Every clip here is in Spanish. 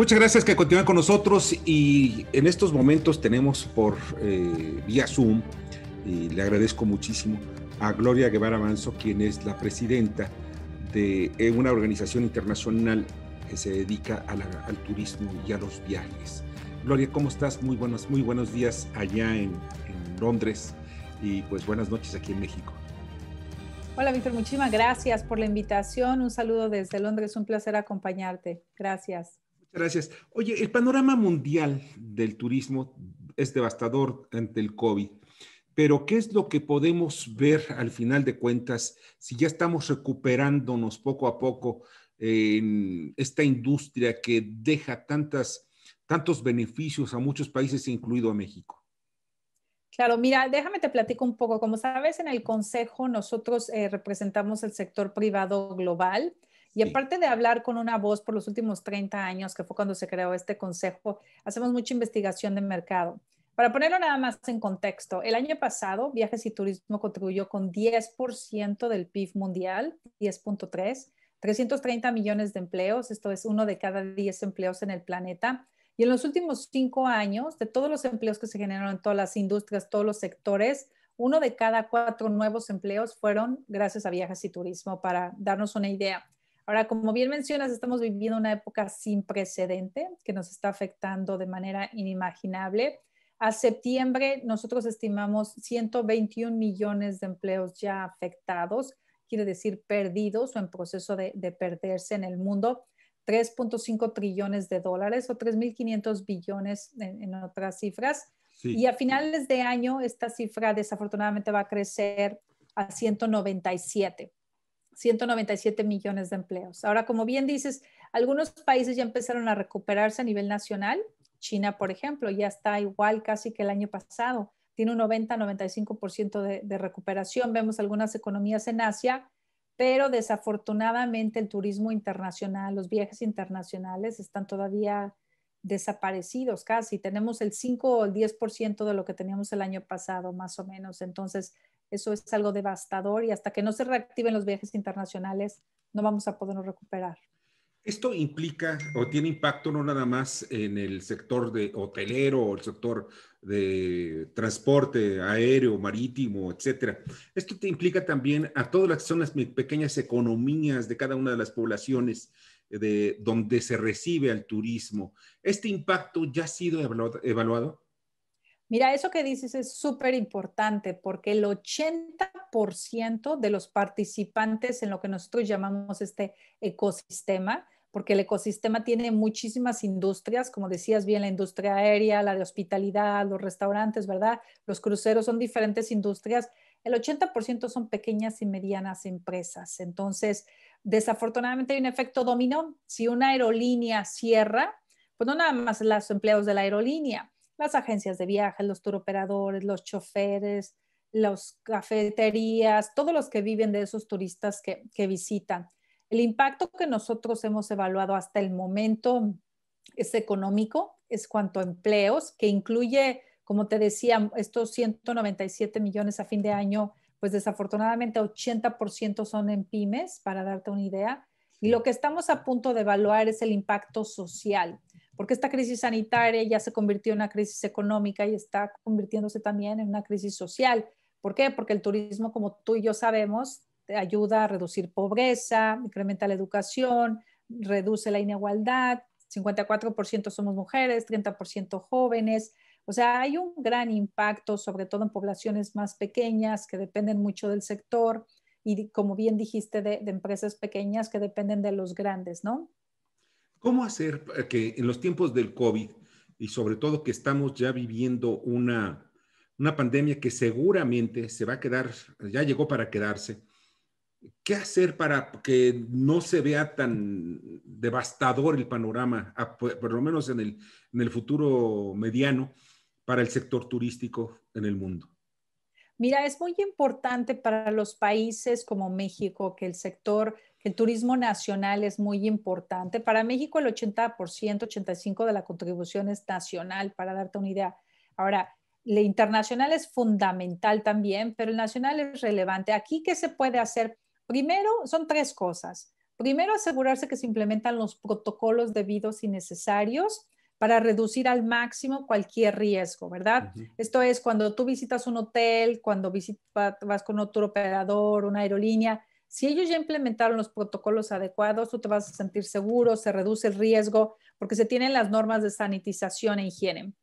Muchas gracias que continúan con nosotros y en estos momentos tenemos por eh, vía Zoom, y le agradezco muchísimo a Gloria Guevara Manso, quien es la presidenta de eh, una organización internacional que se dedica al turismo y a los viajes. Gloria, ¿cómo estás? Muy buenos, muy buenos días allá en, en Londres y pues buenas noches aquí en México. Hola Víctor, muchísimas gracias por la invitación. Un saludo desde Londres, un placer acompañarte. Gracias. Gracias. Oye, el panorama mundial del turismo es devastador ante el COVID, pero ¿qué es lo que podemos ver al final de cuentas si ya estamos recuperándonos poco a poco en esta industria que deja tantas, tantos beneficios a muchos países, incluido a México? Claro, mira, déjame te platico un poco. Como sabes, en el Consejo nosotros eh, representamos el sector privado global y aparte de hablar con una voz por los últimos 30 años, que fue cuando se creó este consejo, hacemos mucha investigación de mercado. Para ponerlo nada más en contexto, el año pasado Viajes y Turismo contribuyó con 10% del PIB mundial, 10.3, 330 millones de empleos, esto es uno de cada 10 empleos en el planeta. Y en los últimos cinco años, de todos los empleos que se generaron en todas las industrias, todos los sectores, uno de cada cuatro nuevos empleos fueron gracias a viajes y turismo, para darnos una idea. Ahora, como bien mencionas, estamos viviendo una época sin precedente que nos está afectando de manera inimaginable. A septiembre nosotros estimamos 121 millones de empleos ya afectados, quiere decir perdidos o en proceso de, perderse en el mundo. 3.5 trillones de dólares o 3.500 billones en, en, otras cifras. Y a finales de año esta cifra desafortunadamente va a crecer a 197. 197 millones de empleos. Ahora, como bien dices, algunos países ya empezaron a recuperarse a nivel nacional. China, por ejemplo, ya está igual casi que el año pasado. Tiene un 90-95% de, de recuperación. Vemos algunas economías en Asia, pero desafortunadamente el turismo internacional, los viajes internacionales están todavía desaparecidos casi. Tenemos el 5 o el 10% de lo que teníamos el año pasado, más o menos. Entonces, eso es algo devastador y hasta que no se reactiven los viajes internacionales, no vamos a podernos recuperar. Esto implica o tiene impacto no nada más en el sector de hotelero o el sector de transporte aéreo, marítimo, etcétera. Esto te implica también a todas las que pequeñas economías de cada una de las poblaciones de donde se recibe al turismo. ¿Este impacto ya ha sido evaluado? Mira, eso que dices es súper importante porque el 80% de los participantes en lo que nosotros llamamos este ecosistema, porque el ecosistema tiene muchísimas industrias, como decías bien, la industria aérea, la de hospitalidad, los restaurantes, ¿verdad? Los cruceros son diferentes industrias. El 80% son pequeñas y medianas empresas. Entonces, desafortunadamente hay un efecto dominó. Si una aerolínea cierra, pues no nada más los empleados de la aerolínea, las agencias de viajes, los turoperadores, los choferes, las cafeterías, todos los que viven de esos turistas que, que visitan. El impacto que nosotros hemos evaluado hasta el momento es económico, es cuanto a empleos, que incluye, como te decía, estos 197 millones a fin de año, pues desafortunadamente 80% son en pymes, para darte una idea. Y lo que estamos a punto de evaluar es el impacto social porque esta crisis sanitaria ya se convirtió en una crisis económica y está convirtiéndose también en una crisis social. ¿Por qué? Porque el turismo, como tú y yo sabemos, ayuda a reducir pobreza, incrementa la educación, reduce la inigualdad, 54% somos mujeres, 30% jóvenes. O sea, hay un gran impacto, sobre todo en poblaciones más pequeñas que dependen mucho del sector y, como bien dijiste, de empresas pequeñas que dependen de los grandes, ¿no? ¿Cómo hacer que en los tiempos del COVID y sobre todo que estamos ya viviendo una, una pandemia que seguramente se va a quedar, ya llegó para quedarse, ¿qué hacer para que no se vea tan devastador el panorama, por lo menos en el, en el futuro mediano, para el sector turístico en el mundo? Mira, es muy importante para los países como México que el sector el turismo nacional es muy importante. Para México el 80%, 85% de la contribución es nacional, para darte una idea. Ahora, el internacional es fundamental también, pero el nacional es relevante. Aquí, ¿qué se puede hacer? Primero, son tres cosas. Primero, asegurarse que se implementan los protocolos debidos y necesarios para reducir al máximo cualquier riesgo, ¿verdad? Esto es cuando tú visitas un hotel, cuando vas con otro operador, una aerolínea, si ellos ya implementaron los protocolos adecuados, tú te vas a sentir seguro, se reduce el riesgo porque se tienen las normas de sanitización e higiene.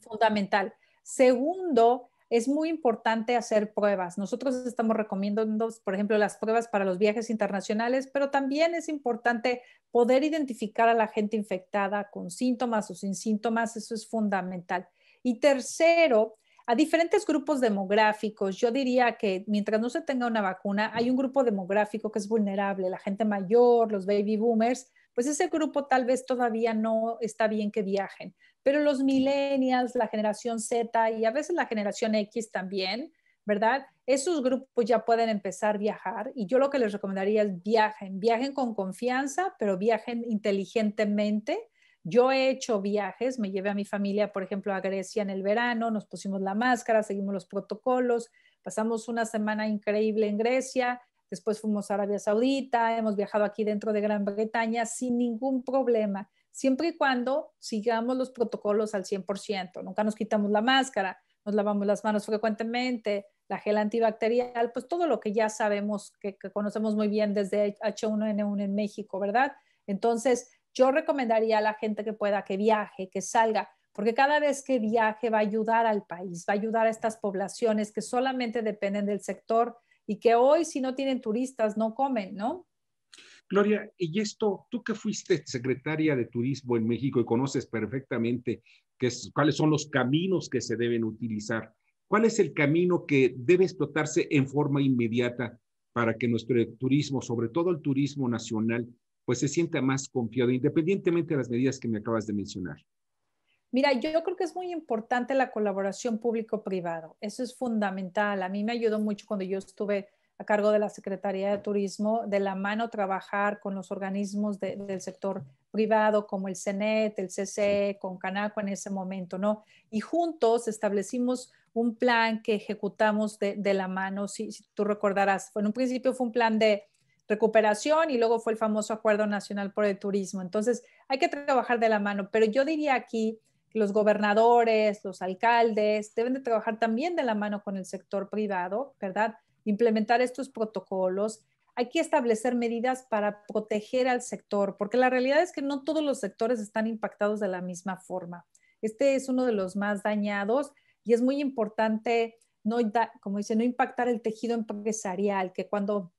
Fundamental. Segundo, es muy importante hacer pruebas. Nosotros estamos recomendando, por ejemplo, las pruebas para los viajes internacionales, pero también es importante poder identificar a la gente infectada con síntomas o sin síntomas. Eso es fundamental. Y tercero, a diferentes grupos demográficos, yo diría que mientras no se tenga una vacuna, hay un grupo demográfico que es vulnerable, la gente mayor, los baby boomers, pues ese grupo tal vez todavía no está bien que viajen. Pero los millennials, la generación Z y a veces la generación X también, ¿verdad? Esos grupos ya pueden empezar a viajar y yo lo que les recomendaría es viajen, viajen con confianza, pero viajen inteligentemente. Yo he hecho viajes, me llevé a mi familia, por ejemplo, a Grecia en el verano, nos pusimos la máscara, seguimos los protocolos, pasamos una semana increíble en Grecia, después fuimos a Arabia Saudita, hemos viajado aquí dentro de Gran Bretaña sin ningún problema, siempre y cuando sigamos los protocolos al 100%. Nunca nos quitamos la máscara, nos lavamos las manos frecuentemente, la gel antibacterial, pues todo lo que ya sabemos, que, que conocemos muy bien desde H1N1 en México, ¿verdad? Entonces, yo recomendaría a la gente que pueda que viaje, que salga, porque cada vez que viaje va a ayudar al país, va a ayudar a estas poblaciones que solamente dependen del sector y que hoy si no tienen turistas no comen, ¿no? Gloria, y esto, tú que fuiste secretaria de Turismo en México y conoces perfectamente qué es, cuáles son los caminos que se deben utilizar, ¿cuál es el camino que debe explotarse en forma inmediata para que nuestro turismo, sobre todo el turismo nacional, pues se sienta más confiado, independientemente de las medidas que me acabas de mencionar? Mira, yo creo que es muy importante la colaboración público-privado. Eso es fundamental. A mí me ayudó mucho cuando yo estuve a cargo de la Secretaría de Turismo, de la mano trabajar con los organismos del sector privado como el CENET, el CCE, con Canaco en ese momento, ¿no? Y juntos establecimos un plan que ejecutamos de, la mano, si, si, tú recordarás. En un principio fue un plan de recuperación y luego fue el famoso Acuerdo Nacional por el Turismo. Entonces, hay que trabajar de la mano, pero yo diría aquí los gobernadores, los alcaldes deben de trabajar también de la mano con el sector privado, ¿verdad? Implementar estos protocolos. Hay que establecer medidas para proteger al sector, porque la realidad es que no todos los sectores están impactados de la misma forma. Este es uno de los más dañados y es muy importante, no, como dice, no impactar el tejido empresarial, que cuando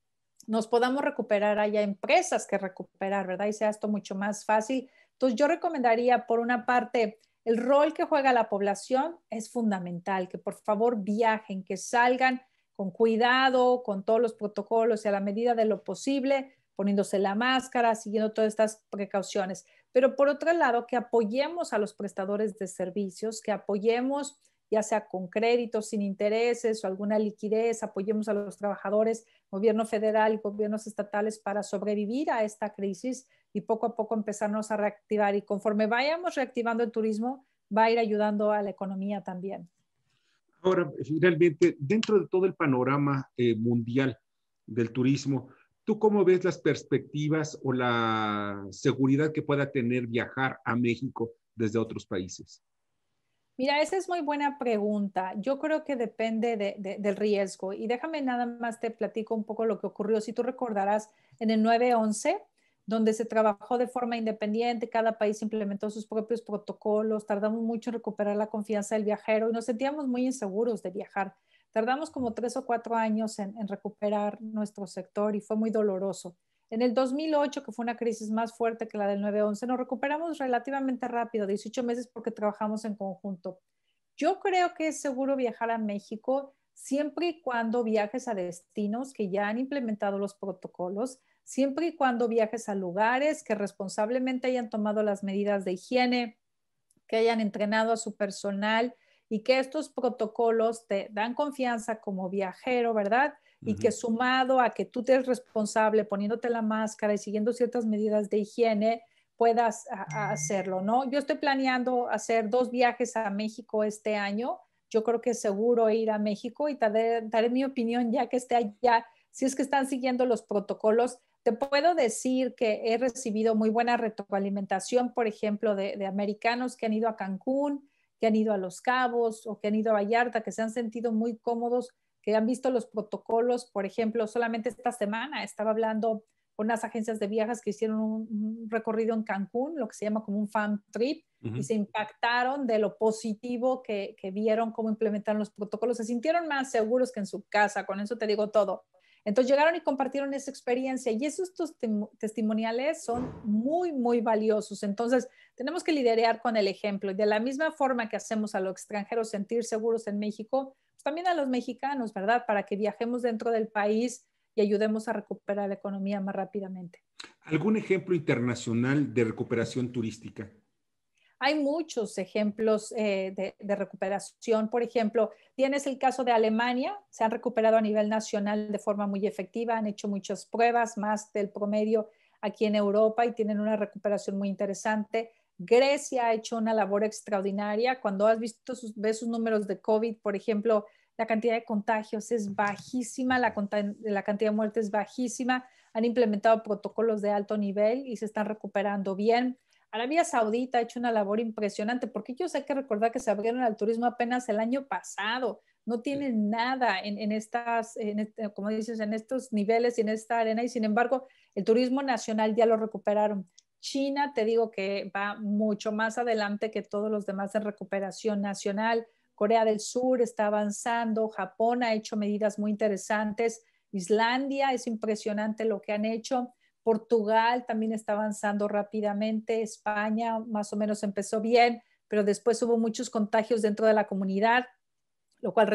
nos podamos recuperar haya empresas que recuperar, ¿verdad? Y sea esto mucho más fácil. Entonces yo recomendaría, por una parte, el rol que juega la población es fundamental, que por favor viajen, que salgan con cuidado, con todos los protocolos y a la medida de lo posible, poniéndose la máscara, siguiendo todas estas precauciones. Pero por otro lado, que apoyemos a los prestadores de servicios, que apoyemos ya sea con créditos sin intereses o alguna liquidez, apoyemos a los trabajadores, gobierno federal y gobiernos estatales para sobrevivir a esta crisis y poco a poco empezarnos a reactivar. Y conforme vayamos reactivando el turismo, va a ir ayudando a la economía también. Ahora, finalmente, dentro de todo el panorama eh, mundial del turismo, ¿tú cómo ves las perspectivas o la seguridad que pueda tener viajar a México desde otros países? Mira, esa es muy buena pregunta. Yo creo que depende del riesgo. Y déjame nada más te platico un poco lo que ocurrió. Si tú recordarás, en el 9-11, donde se trabajó de forma independiente, cada país implementó sus propios protocolos, tardamos mucho en recuperar la confianza del viajero y nos sentíamos muy inseguros de viajar. Tardamos como tres o cuatro años en, en recuperar nuestro sector y fue muy doloroso. En el 2008, que fue una crisis más fuerte que la del 9-11, nos recuperamos relativamente rápido, 18 meses porque trabajamos en conjunto. Yo creo que es seguro viajar a México siempre y cuando viajes a destinos que ya han implementado los protocolos, siempre y cuando viajes a lugares que responsablemente hayan tomado las medidas de higiene, que hayan entrenado a su personal y que estos protocolos te dan confianza como viajero, ¿verdad? Y que sumado a que tú te eres responsable poniéndote la máscara y siguiendo ciertas medidas de higiene, puedas hacerlo, ¿no? Yo estoy planeando hacer dos viajes a México este año. Yo creo que es seguro ir a México y daré, daré mi opinión ya que esté allá, si es que están siguiendo los protocolos. te puedo decir que he recibido muy buena retroalimentación, por ejemplo, de, de americanos que han ido a Cancún, que han ido a Los Cabos o que han ido a Vallarta, que se han sentido muy cómodos, que han visto los protocolos. Por ejemplo, solamente esta semana estaba hablando con unas agencias de viajes que hicieron un, recorrido en Cancún, lo que se llama como un fan trip, y se impactaron de lo positivo que, que vieron cómo implementaron los protocolos. Se sintieron más seguros que en su casa, con eso te digo todo. Entonces llegaron y compartieron esa experiencia y esos testimoniales son muy, muy valiosos. Entonces tenemos que liderar con el ejemplo y de la misma forma que hacemos a los extranjeros sentir seguros en México, pues también a los mexicanos, ¿verdad? Para que viajemos dentro del país y ayudemos a recuperar la economía más rápidamente. ¿Algún ejemplo internacional de recuperación turística? Hay muchos ejemplos eh, de, recuperación. Por ejemplo, tienes el caso de Alemania, se han recuperado a nivel nacional de forma muy efectiva, han hecho muchas pruebas, más del promedio aquí en Europa y tienen una recuperación muy interesante. Grecia ha hecho una labor extraordinaria. Cuando has visto sus, ves sus números de COVID, por ejemplo, la cantidad de contagios es bajísima, la, la cantidad de muertes es bajísima. Han implementado protocolos de alto nivel y se están recuperando bien. Arabia Saudita ha hecho una labor impresionante porque ellos hay que recordar que se abrieron al turismo apenas el año pasado. No tienen nada en, estas, este, como dices, en estos niveles y en esta arena y sin embargo el turismo nacional ya lo recuperaron. China, te digo que va mucho más adelante que todos los demás en recuperación nacional. Corea del Sur está avanzando, Japón ha hecho medidas muy interesantes, Islandia es impresionante lo que han hecho. Portugal también está avanzando rápidamente, España más o menos empezó bien, pero después hubo muchos contagios dentro de la comunidad, lo cual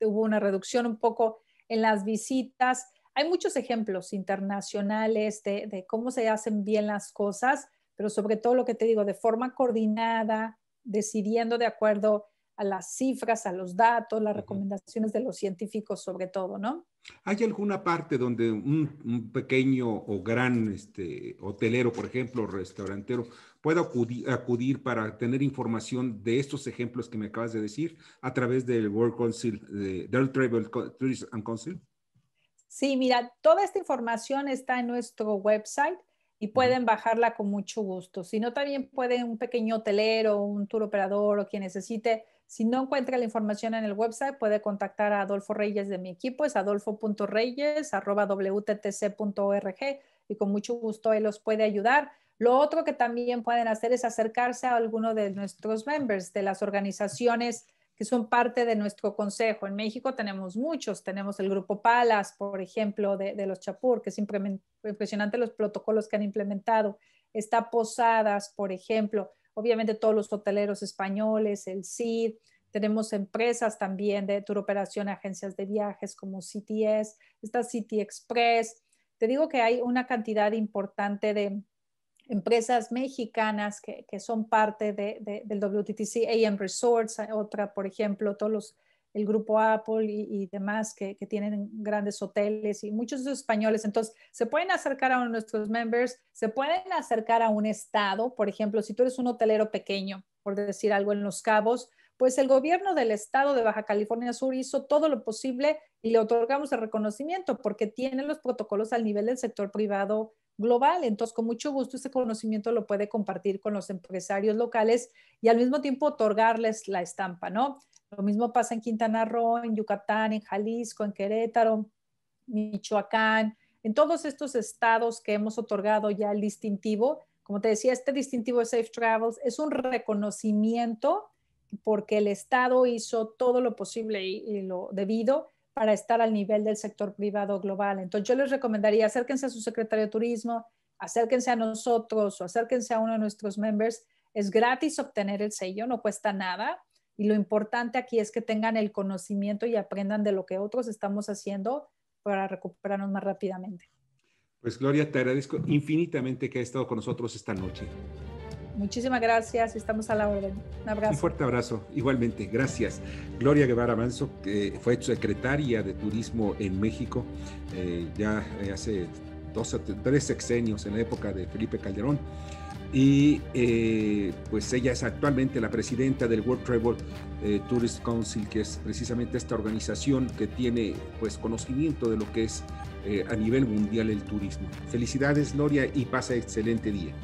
hubo una reducción un poco en las visitas. Hay muchos ejemplos internacionales de, de cómo se hacen bien las cosas, pero sobre todo lo que te digo, de forma coordinada, decidiendo de acuerdo a las cifras, a los datos, las recomendaciones de los científicos sobre todo, ¿no? ¿Hay alguna parte donde un, pequeño o gran este, hotelero, por ejemplo, restaurantero, pueda acudir, para tener información de estos ejemplos que me acabas de decir a través del World Council, del Travel Tourism Council? Sí, mira, toda esta información está en nuestro website y pueden bajarla con mucho gusto. Si no, también pueden un pequeño hotelero, un tour operador o quien necesite si no encuentra la información en el website, puede contactar a Adolfo Reyes de mi equipo, es adolfo.reyes.wttc.org y con mucho gusto él los puede ayudar. Lo otro que también pueden hacer es acercarse a alguno de nuestros members, de las organizaciones que son parte de nuestro consejo. En México tenemos muchos, tenemos el grupo Palas, por ejemplo, de, los Chapur, que es impresionante los protocolos que han implementado. Está Posadas, por ejemplo obviamente todos los hoteleros españoles, el CID, tenemos empresas también de tour operación, agencias de viajes como CTS, está City Express. Te digo que hay una cantidad importante de empresas mexicanas que, son parte del WTTC, AM Resorts, otra, por ejemplo, todos los el grupo Apple y, demás que, tienen grandes hoteles y muchos de españoles. Entonces, se pueden acercar a de nuestros members, se pueden acercar a un estado, por ejemplo, si tú eres un hotelero pequeño, por decir algo en Los Cabos, pues el gobierno del estado de Baja California Sur hizo todo lo posible y le otorgamos el reconocimiento porque tiene los protocolos al nivel del sector privado global. Entonces, con mucho gusto ese conocimiento lo puede compartir con los empresarios locales y al mismo tiempo otorgarles la estampa, ¿no? Lo mismo pasa en Quintana Roo, en Yucatán, en Jalisco, en Querétaro, Michoacán, en todos estos estados que hemos otorgado ya el distintivo. Como te decía, este distintivo de Safe Travels es un reconocimiento porque el Estado hizo todo lo posible y, lo debido para estar al nivel del sector privado global. Entonces yo les recomendaría acérquense a su secretario de turismo, acérquense a nosotros o acérquense a uno de nuestros members. Es gratis obtener el sello, no cuesta nada. Y lo importante aquí es que tengan el conocimiento y aprendan de lo que otros estamos haciendo para recuperarnos más rápidamente. Pues Gloria, te agradezco infinitamente que hayas estado con nosotros esta noche. Muchísimas gracias, estamos a la orden. Un abrazo. Un fuerte abrazo, igualmente, gracias. Gloria Guevara Manso, que fue secretaria de Turismo en México eh, ya hace dos o tres sexenios en la época de Felipe Calderón y eh, pues ella es actualmente la presidenta del World Travel eh, Tourist Council, que es precisamente esta organización que tiene pues conocimiento de lo que es a nivel mundial el turismo. Felicidades Gloria y pasa excelente día.